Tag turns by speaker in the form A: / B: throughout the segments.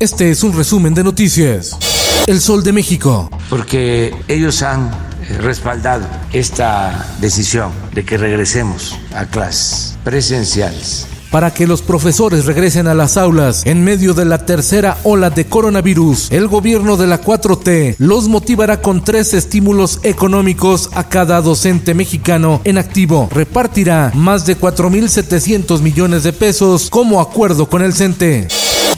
A: Este es un resumen de noticias. El Sol de México.
B: Porque ellos han eh, respaldado esta decisión de que regresemos a clases presenciales
A: para que los profesores regresen a las aulas en medio de la tercera ola de coronavirus. El gobierno de la 4T los motivará con tres estímulos económicos a cada docente mexicano en activo. Repartirá más de 4.700 millones de pesos como acuerdo con el CENTE.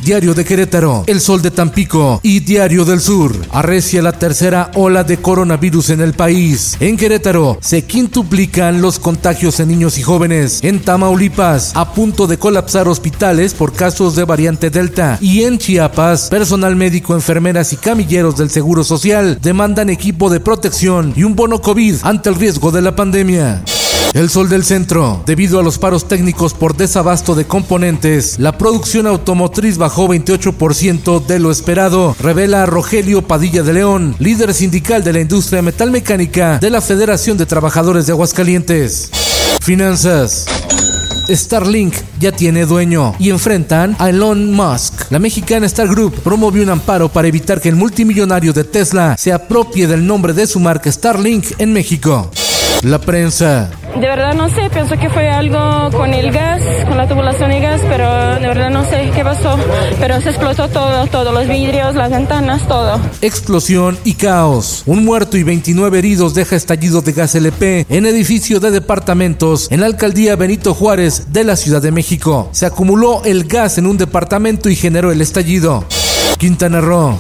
A: Diario de Querétaro, El Sol de Tampico y Diario del Sur. Arrecia la tercera ola de coronavirus en el país. En Querétaro se quintuplican los contagios en niños y jóvenes. En Tamaulipas, a punto de colapsar hospitales por casos de variante Delta. Y en Chiapas, personal médico, enfermeras y camilleros del Seguro Social demandan equipo de protección y un bono COVID ante el riesgo de la pandemia. El Sol del Centro. Debido a los paros técnicos por desabasto de componentes, la producción automotriz bajó 28% de lo esperado, revela Rogelio Padilla de León, líder sindical de la industria metalmecánica de la Federación de Trabajadores de Aguascalientes. Finanzas. Starlink ya tiene dueño y enfrentan a Elon Musk. La mexicana Star Group promovió un amparo para evitar que el multimillonario de Tesla se apropie del nombre de su marca Starlink en México. La prensa.
C: De verdad no sé, pienso que fue algo con el gas, con la tubulación de gas, pero de verdad no sé qué pasó. Pero se explotó todo, todos los vidrios, las ventanas, todo.
A: Explosión y caos. Un muerto y 29 heridos deja estallido de gas LP en edificio de departamentos en la alcaldía Benito Juárez de la Ciudad de México. Se acumuló el gas en un departamento y generó el estallido. Quintana Roo.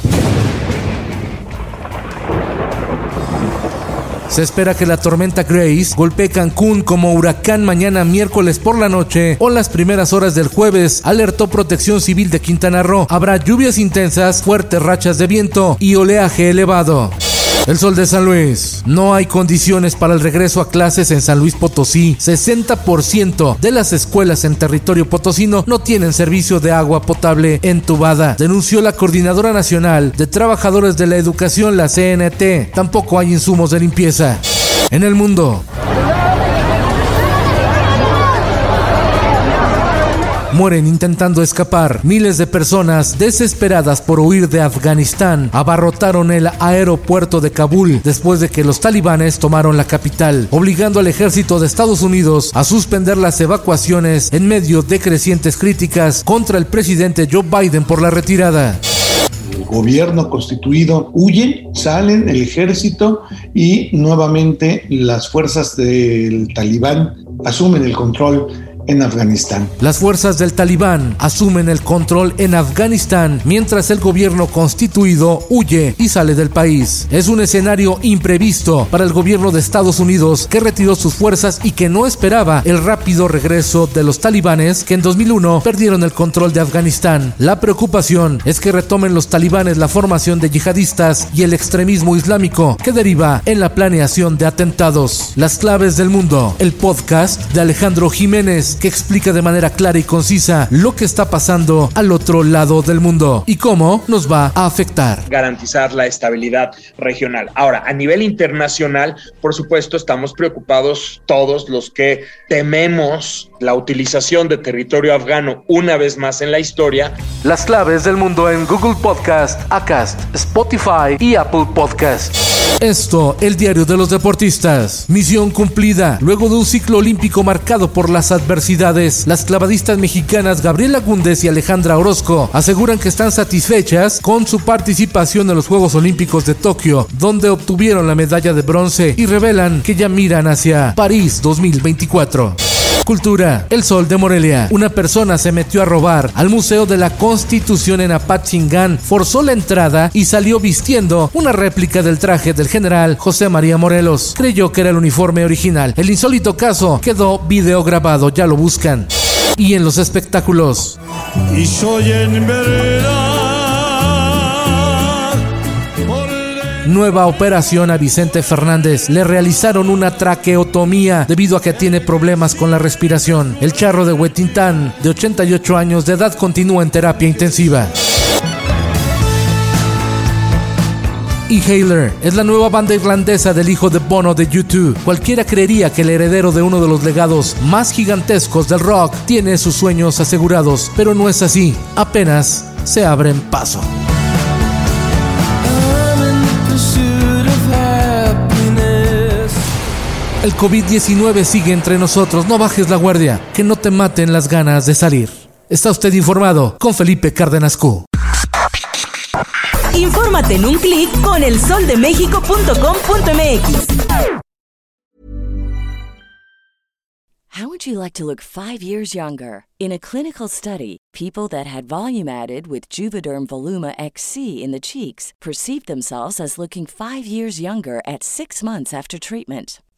A: Se espera que la tormenta Grace golpee Cancún como huracán mañana miércoles por la noche o las primeras horas del jueves, alertó Protección Civil de Quintana Roo. Habrá lluvias intensas, fuertes rachas de viento y oleaje elevado. El sol de San Luis. No hay condiciones para el regreso a clases en San Luis Potosí. 60% de las escuelas en territorio potosino no tienen servicio de agua potable entubada, denunció la Coordinadora Nacional de Trabajadores de la Educación, la CNT. Tampoco hay insumos de limpieza. En el mundo. Mueren intentando escapar. Miles de personas desesperadas por huir de Afganistán abarrotaron el aeropuerto de Kabul después de que los talibanes tomaron la capital, obligando al ejército de Estados Unidos a suspender las evacuaciones en medio de crecientes críticas contra el presidente Joe Biden por la retirada
D: gobierno constituido huyen, salen el ejército y nuevamente las fuerzas del talibán asumen el control en Afganistán.
A: Las fuerzas del talibán asumen el control en Afganistán mientras el gobierno constituido huye y sale del país. Es un escenario imprevisto para el gobierno de Estados Unidos que retiró sus fuerzas y que no esperaba el rápido regreso de los talibanes que en 2001 perdieron el control de Afganistán. La preocupación es que retomen los talibanes la formación de yihadistas y el extremismo islámico que deriva en la planeación de atentados. Las claves del mundo, el podcast de Alejandro Jiménez que explica de manera clara y concisa lo que está pasando al otro lado del mundo y cómo nos va a afectar.
E: Garantizar la estabilidad regional. Ahora, a nivel internacional, por supuesto, estamos preocupados todos los que tememos la utilización de territorio afgano una vez más en la historia.
A: Las claves del mundo en Google Podcast, Acast, Spotify y Apple Podcast. Esto, el diario de los deportistas. Misión cumplida. Luego de un ciclo olímpico marcado por las adversidades, las clavadistas mexicanas Gabriela Gúndez y Alejandra Orozco aseguran que están satisfechas con su participación en los Juegos Olímpicos de Tokio, donde obtuvieron la medalla de bronce y revelan que ya miran hacia París 2024. Cultura. El Sol de Morelia. Una persona se metió a robar al Museo de la Constitución en Apatzingán, forzó la entrada y salió vistiendo una réplica del traje del general José María Morelos. Creyó que era el uniforme original. El insólito caso quedó video grabado, ya lo buscan. Y en los espectáculos.
F: Y soy en
A: Nueva operación a Vicente Fernández. Le realizaron una traqueotomía debido a que tiene problemas con la respiración. El charro de Huetintán, de 88 años de edad, continúa en terapia intensiva. Inhaler es la nueva banda irlandesa del hijo de Bono de YouTube. Cualquiera creería que el heredero de uno de los legados más gigantescos del rock tiene sus sueños asegurados, pero no es así. Apenas se abren paso. El COVID-19 sigue entre nosotros, no bajes la guardia, que no te maten las ganas de salir. Está usted informado con Felipe Cárdenas Q.
G: Infórmate en un clic con elsoldemexico.com.mx.
H: How would you like to look five years younger? In a clinical study, people that had volume added with Juvederm Voluma XC in the cheeks perceived themselves as looking five years younger at six months after treatment.